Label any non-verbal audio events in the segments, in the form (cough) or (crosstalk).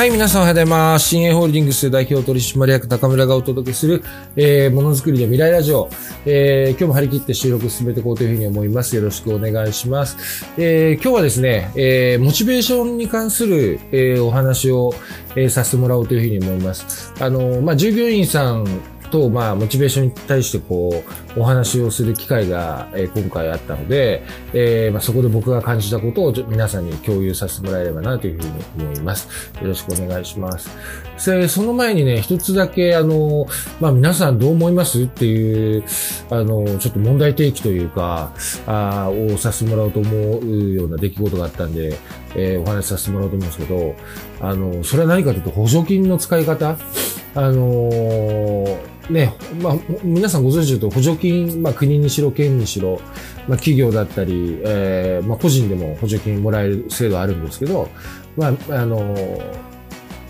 はい、皆さんおはようございます。新鋭ホールディングス代表取締役高村がお届けする、えー、ものづくりの未来ラジオ。えー、今日も張り切って収録進めていこうというふうに思います。よろしくお願いします。えー、今日はですね、えー、モチベーションに関する、えー、お話を、えー、させてもらおうというふうに思います。あの、まあ、従業員さんと、まあ、モチベーションに対してこう、お話をする機会が、えー、今回あったので、えー、まあ、そこで僕が感じたことを皆さんに共有させてもらえればなというふうに思います。よろしくお願いします。で、その前にね、一つだけ、あの、まあ、皆さんどう思いますっていう、あの、ちょっと問題提起というか、あをさせてもらおうと思うような出来事があったんで、えー、お話しさせてもらおうと思うんですけど、あの、それは何かというと補助金の使い方。あのーね、まあ、皆さんご存知のと補助金、まあ、国にしろ、県にしろ、まあ、企業だったり、えー、まあ、個人でも補助金もらえる制度あるんですけど、まあ、あの、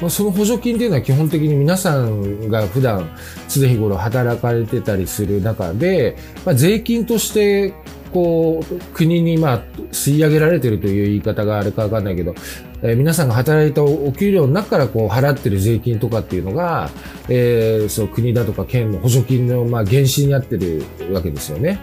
まあ、その補助金っていうのは基本的に皆さんが普段常日頃働かれてたりする中で、まあ、税金としてこう、国にまあ、吸い上げられてるという言い方があるかわかんないけど、えー、皆さんが働いたお給料の中からこう払ってる税金とかっていうのが、えー、そう国だとか県の補助金のまあ原資になってるわけですよね。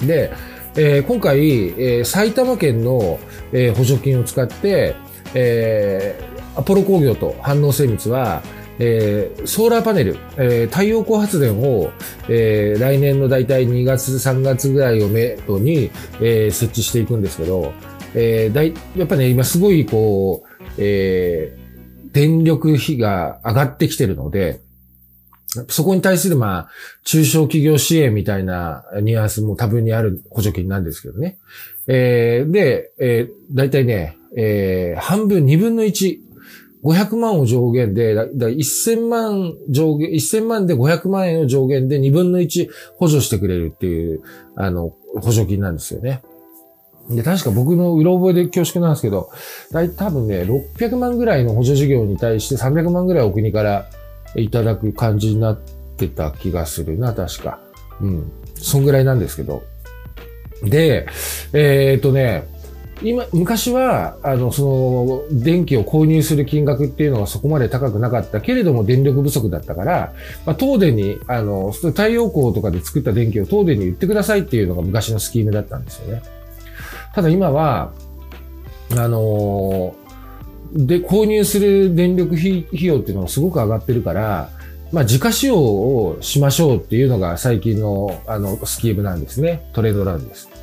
で、えー、今回、えー、埼玉県の、えー、補助金を使って、えー、アポロ工業と反応精密は、えー、ソーラーパネル、えー、太陽光発電を、えー、来年の大体2月、3月ぐらいをめどに、えー、設置していくんですけど、えー、だいやっぱね、今すごいこう、えー、電力費が上がってきてるので、そこに対する、まあ、中小企業支援みたいなニュアンスも多分にある補助金なんですけどね。えー、で、えー、だいたいね、えー、半分、二分の一、500万を上限で、だだ1000万上限、1000万で500万円を上限で2分の1補助してくれるっていう、あの、補助金なんですよね。で、確か僕のうろ覚えで恐縮なんですけど、だい多分ね、600万ぐらいの補助事業に対して300万ぐらいお国からいただく感じになってた気がするな、確か。うん。そんぐらいなんですけど。で、えー、っとね、今、昔は、あの、その、電気を購入する金額っていうのがそこまで高くなかったけれども電力不足だったから、まあ、東電に、あの、太陽光とかで作った電気を東電に売ってくださいっていうのが昔のスキームだったんですよね。ただ今は、あの、で、購入する電力費用っていうのがすごく上がってるから、まあ、自家使用をしましょうっていうのが最近の、あの、スキームなんですね。トレードランです。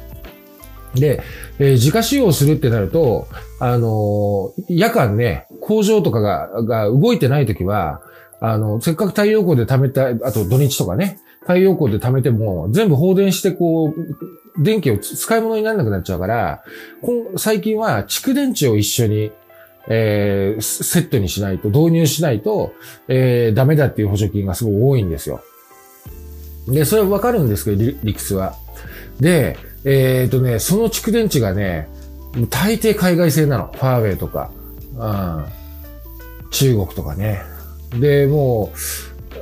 で、えー、自家使用するってなると、あのー、夜間ね、工場とかが、が動いてないときは、あの、せっかく太陽光で貯めた、あと土日とかね、太陽光で貯めても、全部放電してこう、電気を使い物にならなくなっちゃうから、最近は蓄電池を一緒に、えー、セットにしないと、導入しないと、えー、ダメだっていう補助金がすごい多いんですよ。で、それはわかるんですけど、理屈は。で、えっ、ー、とね、その蓄電池がね、大抵海外製なの。ファーウェイとか、うん、中国とかね。で、も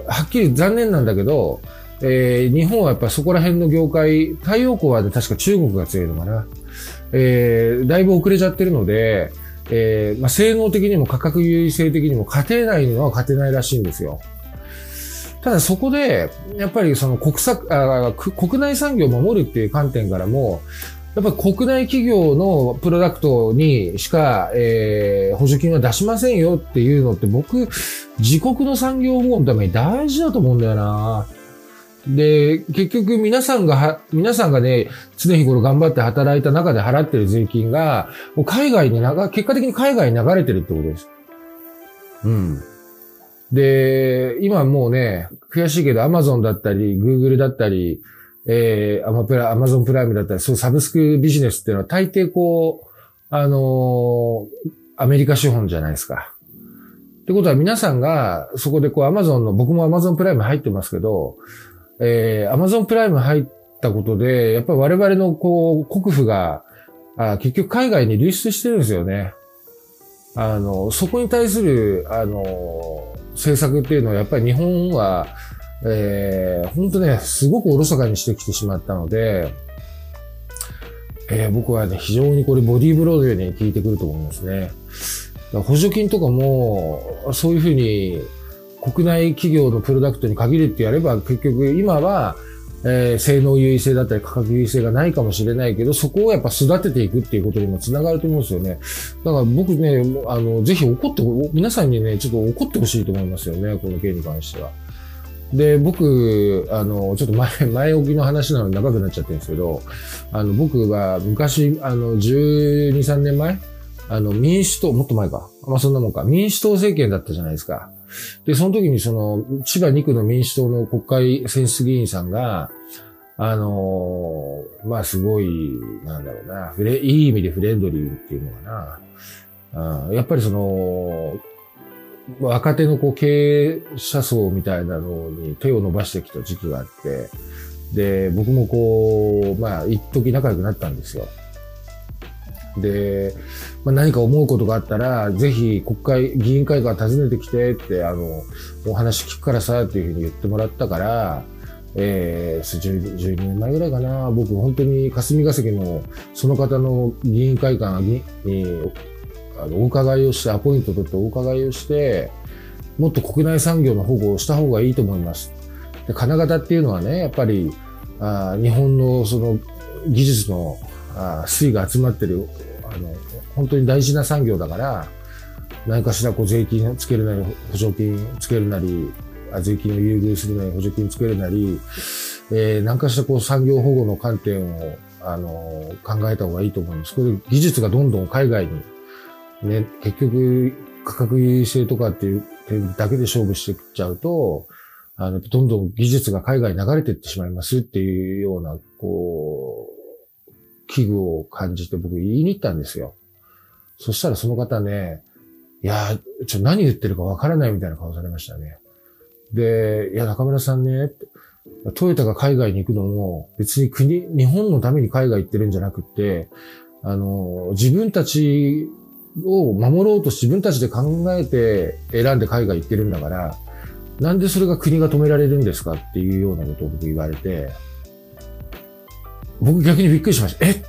う、はっきり残念なんだけど、えー、日本はやっぱそこら辺の業界、太陽光は確か中国が強いのかな。えー、だいぶ遅れちゃってるので、えー、まあ、性能的にも価格優位性的にも勝てないのは勝てないらしいんですよ。ただそこで、やっぱりその国策あ、国内産業を守るっていう観点からも、やっぱり国内企業のプロダクトにしか、えー、補助金は出しませんよっていうのって僕、自国の産業保護のために大事だと思うんだよな。で、結局皆さんがは、皆さんがね、常日頃頑張って働いた中で払ってる税金が、もう海外に流、結果的に海外に流れてるってことです。うん。で、今もうね、悔しいけど、アマゾンだったり、グーグルだったり、えー、アマプラ、アマゾンプライムだったり、そうサブスクビジネスっていうのは大抵こう、あのー、アメリカ資本じゃないですか。ってことは皆さんが、そこでこう、アマゾンの、僕もアマゾンプライム入ってますけど、えー、アマゾンプライム入ったことで、やっぱり我々のこう、国府が、あ結局海外に流出してるんですよね。あの、そこに対する、あの、政策っていうのはやっぱり日本は、えー、本当ね、すごくおろそかにしてきてしまったので、えー、僕はね、非常にこれボディーブロードように効いてくると思いますね。補助金とかも、そういうふうに国内企業のプロダクトに限るってやれば、結局今は、えー、性能優位性だったり価格優位性がないかもしれないけど、そこをやっぱ育てていくっていうことにもつながると思うんですよね。だから僕ね、あの、ぜひ怒って、皆さんにね、ちょっと怒ってほしいと思いますよね、この件に関しては。で、僕、あの、ちょっと前、(laughs) 前置きの話なのに長くなっちゃってるんですけど、あの、僕は昔、あの、12、3年前あの、民主党、もっと前か。まあ、そんなもんか。民主党政権だったじゃないですか。で、その時にその、千葉2区の民主党の国会選出議員さんが、あのー、まあ、すごい、なんだろうな、フレ、いい意味でフレンドリーっていうのかな。うん、やっぱりその、若手のこう経営者層みたいなのに手を伸ばしてきた時期があって、で、僕もこう、まあ、一時仲良くなったんですよ。で、まあ、何か思うことがあったら、ぜひ国会、議員会館訪ねてきてって、あの、お話聞くからさ、っていうふうに言ってもらったから、えー、12年前ぐらいかな、僕本当に霞が関のその方の議員会館に、あのお伺いをして、アポイント取ってお伺いをして、もっと国内産業の保護をした方がいいと思います。で金型っていうのはね、やっぱり、あ日本のその技術のあ水が集まってる、あの、本当に大事な産業だから、何かしらこう税金をつけるなり、補助金つけるなり、税金を優遇するなり、補助金つけるなり、えー、何かしらこう産業保護の観点を、あの、考えた方がいいと思います。これ技術がどんどん海外に、ね、結局価格優位性とかっていう点だけで勝負していっちゃうと、あの、どんどん技術が海外に流れていってしまいますっていうような、こう、危惧を感じて僕言いに行ったんですよ。そしたらその方ね、いや、ちょ、何言ってるかわからないみたいな顔されましたね。で、いや、中村さんね、トヨタが海外に行くのも別に国、日本のために海外行ってるんじゃなくって、あの、自分たちを守ろうと自分たちで考えて選んで海外行ってるんだから、なんでそれが国が止められるんですかっていうようなことを僕言われて、僕逆にびっくりしました。え？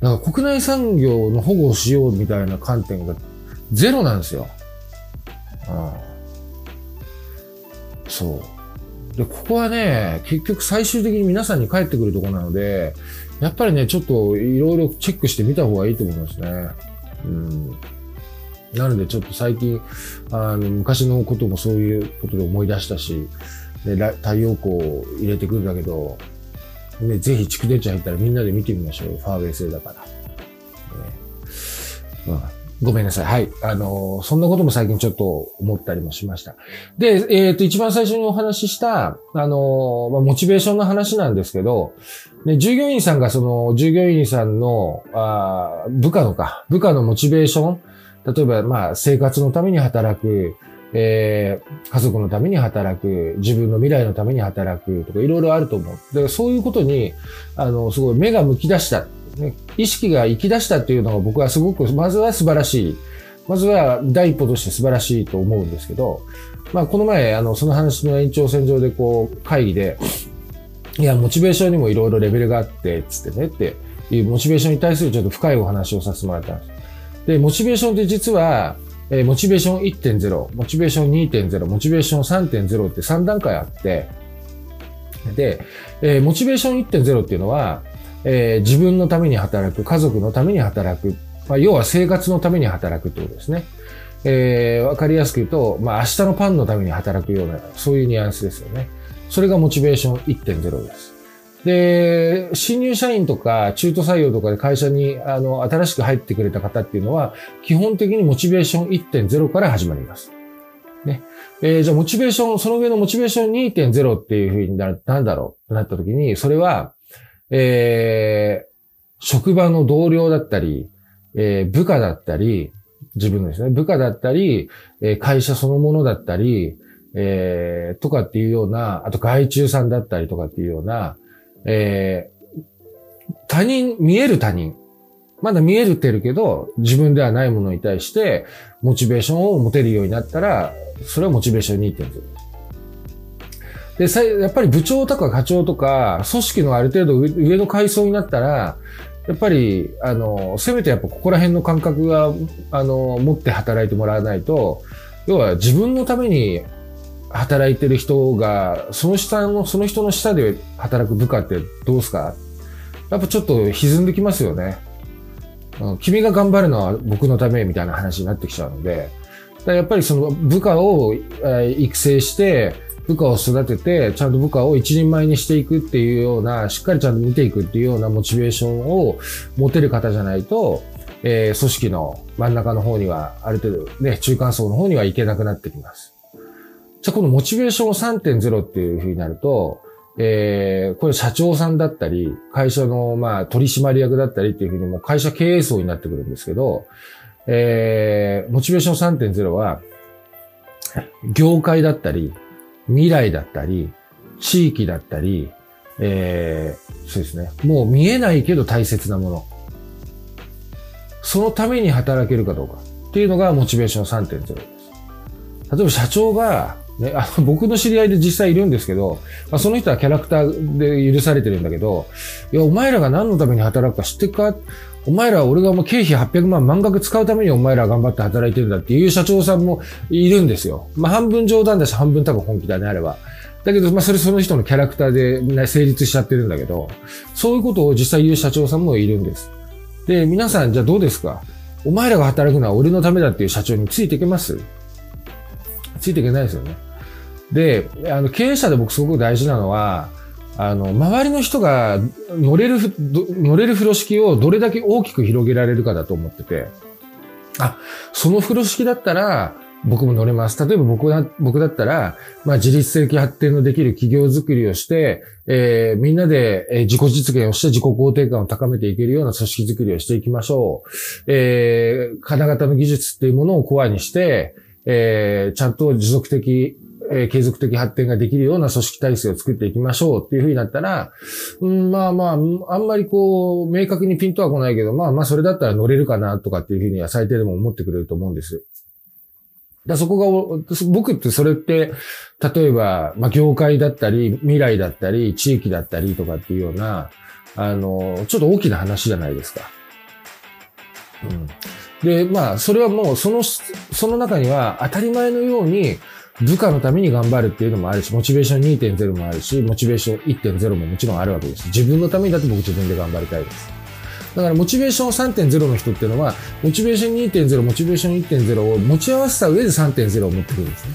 なんか国内産業の保護をしようみたいな観点がゼロなんですよ。ああそう。で、ここはね、結局最終的に皆さんに返ってくるところなので、やっぱりね、ちょっといろいろチェックしてみた方がいいと思いますね。うん。なのでちょっと最近、あの、昔のこともそういうことで思い出したし、で太陽光を入れてくるんだけど、ね、ぜひ蓄電池入ったらみんなで見てみましょうファーウェイ製だから。ねまあ、ごめんなさい。はい。あのー、そんなことも最近ちょっと思ったりもしました。で、えっ、ー、と、一番最初にお話しした、あのー、まあ、モチベーションの話なんですけど、ね、従業員さんがその、従業員さんの、あ部下のか、部下のモチベーション、例えば、まあ、生活のために働く、えー、家族のために働く、自分の未来のために働くとか、いろいろあると思う。で、そういうことに、あの、すごい目が向き出した。ね、意識が生き出したっていうのが僕はすごく、まずは素晴らしい。まずは第一歩として素晴らしいと思うんですけど、まあこの前、あの、その話の延長線上でこう、会議で、いや、モチベーションにもいろいろレベルがあって、つってね、っていうモチベーションに対するちょっと深いお話をさせてもらったんです。で、モチベーションって実は、えー、モチベーション1.0、モチベーション2.0、モチベーション3.0って3段階あって、で、えー、モチベーション1.0っていうのは、えー、自分のために働く、家族のために働く、まあ、要は生活のために働くってことですね。えー、わかりやすく言うと、まあ、明日のパンのために働くような、そういうニュアンスですよね。それがモチベーション1.0です。で、新入社員とか中途採用とかで会社にあの新しく入ってくれた方っていうのは、基本的にモチベーション1.0から始まります。ね。えー、じゃあモチベーション、その上のモチベーション2.0っていうふうになる、なんだろうとなった時に、それは、えー、職場の同僚だったり、えー、部下だったり、自分ですね、部下だったり、えー、会社そのものだったり、えー、とかっていうような、あと外注さんだったりとかっていうような、えー、他人、見える他人。まだ見えるってるけど、自分ではないものに対して、モチベーションを持てるようになったら、それはモチベーション2.0で、やっぱり部長とか課長とか、組織のある程度上の階層になったら、やっぱり、あの、せめてやっぱここら辺の感覚が、あの、持って働いてもらわないと、要は自分のために働いてる人が、その下の、その人の下で働く部下ってどうすか？やっぱちょっと歪んできますよね。君が頑張るのは僕のためみたいな話になってきちゃうので、やっぱりその部下を育成して、部下を育てて、ちゃんと部下を一人前にしていくっていうような、しっかりちゃんと見ていくっていうようなモチベーションを持てる方じゃないと、えー、組織の真ん中の方には、ある程度ね、中間層の方には行けなくなってきます。じゃあこのモチベーション3.0っていうふうになると、えー、これ社長さんだったり、会社のまあ取締役だったりっていうふうにもう会社経営層になってくるんですけど、えー、モチベーション3.0は、業界だったり、未来だったり、地域だったり、えー、そうですね。もう見えないけど大切なもの。そのために働けるかどうかっていうのがモチベーション3.0です。例えば社長が、ね、あの (laughs) 僕の知り合いで実際いるんですけど、まあ、その人はキャラクターで許されてるんだけど、いや、お前らが何のために働くか知ってるか？お前らは俺がもう経費800万満額使うためにお前ら頑張って働いてるんだっていう社長さんもいるんですよ。まあ半分冗談だし半分多分本気だね、あれば。だけど、まあそれその人のキャラクターで、ね、成立しちゃってるんだけど、そういうことを実際言う社長さんもいるんです。で、皆さんじゃあどうですか？お前らが働くのは俺のためだっていう社長についていけます？ついていけないですよね。で、あの、経営者で僕すごく大事なのは、あの、周りの人が乗れる、乗れる風呂敷をどれだけ大きく広げられるかだと思ってて、あ、その風呂敷だったら、僕も乗れます。例えば僕だ、僕だったら、まあ自立的発展のできる企業づくりをして、えー、みんなで、え自己実現をして自己肯定感を高めていけるような組織づくりをしていきましょう。えー、金型の技術っていうものをコアにして、えー、ちゃんと持続的えー、継続的発展ができるような組織体制を作っていきましょうっていうふうになったら、うん、まあまあ、あんまりこう、明確にピンとは来ないけど、まあまあそれだったら乗れるかなとかっていうふうには最低でも思ってくれると思うんです。だそこが、僕ってそれって、例えば、まあ業界だったり、未来だったり、地域だったりとかっていうような、あの、ちょっと大きな話じゃないですか。うん。で、まあ、それはもう、その、その中には当たり前のように、部下のために頑張るっていうのもあるし、モチベーション2.0もあるし、モチベーション1.0ももちろんあるわけです。自分のためにだって僕自分で頑張りたいです。だからモチベーション3.0の人っていうのは、モチベーション2.0、モチベーション1.0を持ち合わせた上で3.0を持ってくるんですね。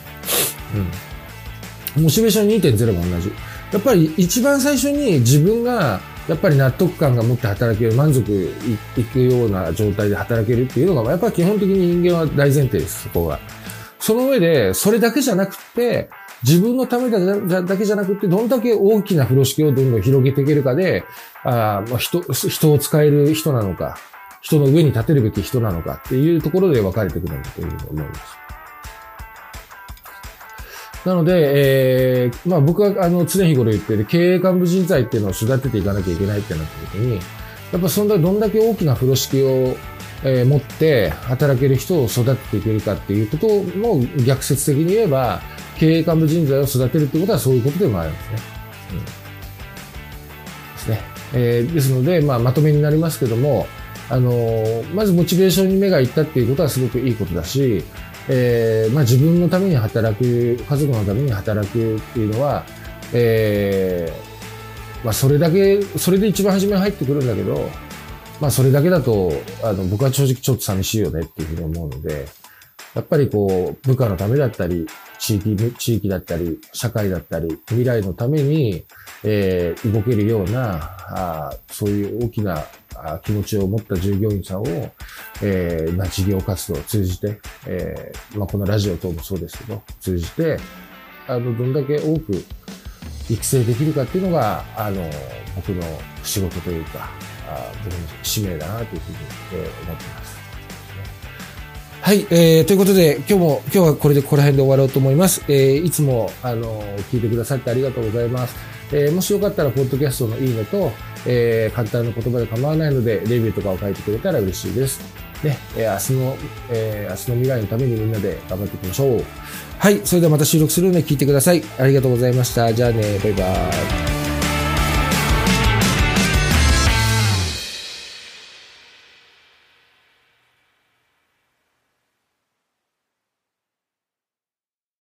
うん。モチベーション2.0も同じ。やっぱり一番最初に自分がやっぱり納得感が持って働ける、満足いくような状態で働けるっていうのが、やっぱり基本的に人間は大前提です、そこが。その上で、それだけじゃなくて、自分のためだだけじゃなくて、どんだけ大きな風呂敷をどんどん広げていけるかで、あまあ人、人を使える人なのか、人の上に立てるべき人なのかっていうところで分かれてくるんだというふうに思います。なので、えー、まあ僕はあの常日頃言ってる経営幹部人材っていうのを育てていかなきゃいけないってなった時に、やっぱそんなどんだけ大きな風呂敷をえー、持って働ける人を育てていけるかっていうことも逆説的に言えば、経営幹部人材を育てるってことはそういうことでもあるんですね。うん、ですね。えー、ですので、まあ、まとめになりますけども、あのー、まずモチベーションに目がいったっていうことはすごくいいことだし、えー、まあ、自分のために働く、家族のために働くっていうのは、えー、まあ、それだけ、それで一番初めに入ってくるんだけど、まあそれだけだと、あの、僕は正直ちょっと寂しいよねっていうふうに思うので、やっぱりこう、部下のためだったり、地域、地域だったり、社会だったり、未来のために、えー、動けるような、あそういう大きな気持ちを持った従業員さんを、えー、まあ、事業活動を通じて、えー、まあ、このラジオ等もそうですけど、通じて、あの、どんだけ多く育成できるかっていうのが、あの、僕の仕事というか、僕の使命だなというふうに、え思っています。はい、えー、ということで、今日も、今日はこれでここら辺で終わろうと思います。えー、いつも、あの、聞いてくださってありがとうございます。えー、もしよかったら、ポッドキャストのいいねと、えー、簡単な言葉で構わないので、レビューとかを書いてくれたら嬉しいです。ね、えー、明日の、えー、明日の未来のためにみんなで頑張っていきましょう。はい、それではまた収録するので聞いてください。ありがとうございました。じゃあね、バイバーイ。